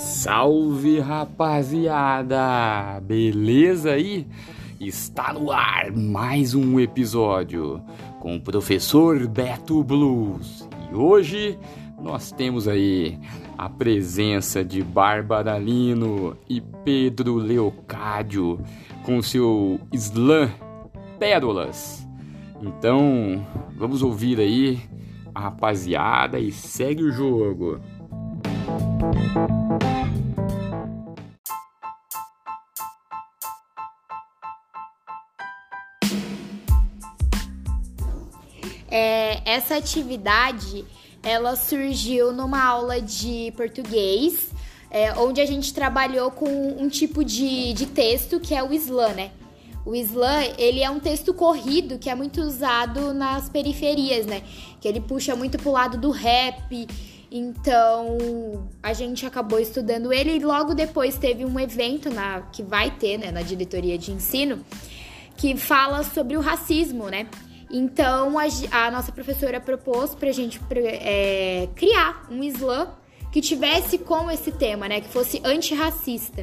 Salve rapaziada! Beleza aí? Está no ar mais um episódio com o professor Beto Blues. E hoje nós temos aí a presença de Bárbara Lino e Pedro Leocádio com seu slam Pérolas. Então, vamos ouvir aí a rapaziada e segue o jogo. É, essa atividade ela surgiu numa aula de português, é, onde a gente trabalhou com um tipo de, de texto que é o slam, né? O slam, ele é um texto corrido que é muito usado nas periferias, né? Que ele puxa muito pro lado do rap. Então, a gente acabou estudando ele e logo depois teve um evento na que vai ter, né, na diretoria de ensino, que fala sobre o racismo, né? Então a, a nossa professora propôs pra gente é, criar um slam que tivesse com esse tema, né? Que fosse antirracista.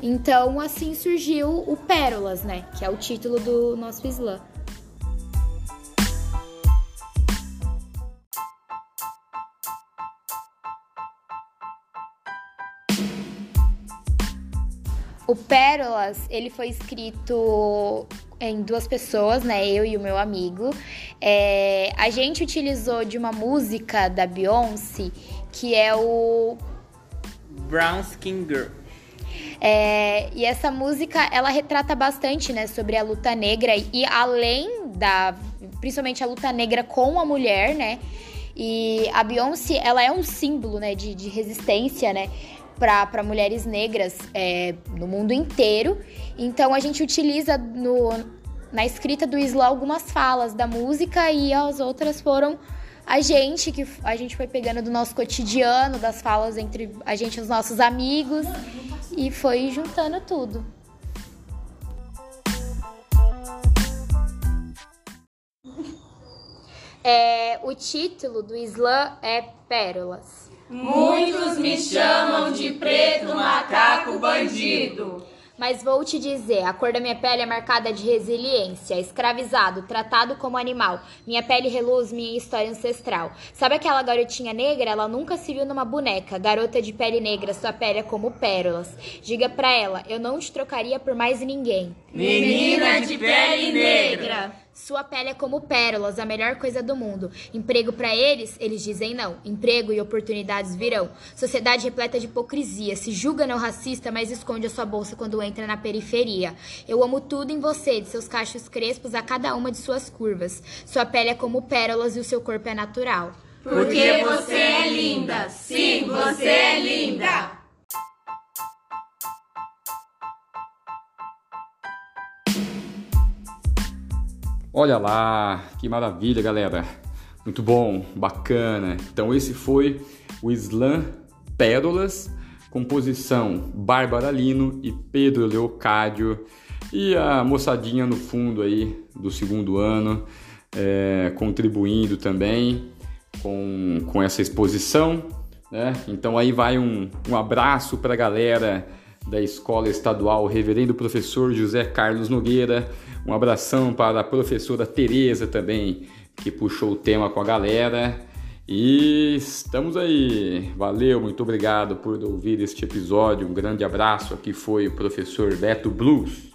Então assim surgiu o Pérolas, né? Que é o título do nosso slam. O Pérolas, ele foi escrito em duas pessoas, né? Eu e o meu amigo. É, a gente utilizou de uma música da Beyoncé, que é o Brown Skin Girl. É, e essa música, ela retrata bastante, né, sobre a luta negra e além da, principalmente a luta negra com a mulher, né? E a Beyoncé, ela é um símbolo, né, de, de resistência, né? Para mulheres negras é, no mundo inteiro. Então a gente utiliza no, na escrita do Isla algumas falas da música e as outras foram a gente que a gente foi pegando do nosso cotidiano, das falas entre a gente e os nossos amigos e foi juntando tudo. É, o título do slam é Pérolas. Muitos me chamam de preto macaco bandido. Mas vou te dizer, a cor da minha pele é marcada de resiliência, escravizado, tratado como animal. Minha pele reluz minha história ancestral. Sabe aquela garotinha negra? Ela nunca se viu numa boneca. Garota de pele negra, sua pele é como pérolas. Diga pra ela, eu não te trocaria por mais ninguém. Menina de pele negra. Sua pele é como pérolas, a melhor coisa do mundo. Emprego para eles? Eles dizem não. Emprego e oportunidades virão. Sociedade repleta de hipocrisia. Se julga não racista, mas esconde a sua bolsa quando entra na periferia. Eu amo tudo em você, de seus cachos crespos a cada uma de suas curvas. Sua pele é como pérolas e o seu corpo é natural. Porque você é linda. Sim, você é linda. Olha lá, que maravilha, galera. Muito bom, bacana. Então esse foi o Slam Pérolas, composição Bárbara Lino e Pedro Leocádio e a moçadinha no fundo aí do segundo ano é, contribuindo também com, com essa exposição. Né? Então aí vai um, um abraço para a galera da Escola Estadual Reverendo Professor José Carlos Nogueira. Um abração para a professora Tereza também, que puxou o tema com a galera. E estamos aí. Valeu, muito obrigado por ouvir este episódio. Um grande abraço. Aqui foi o professor Beto Blues.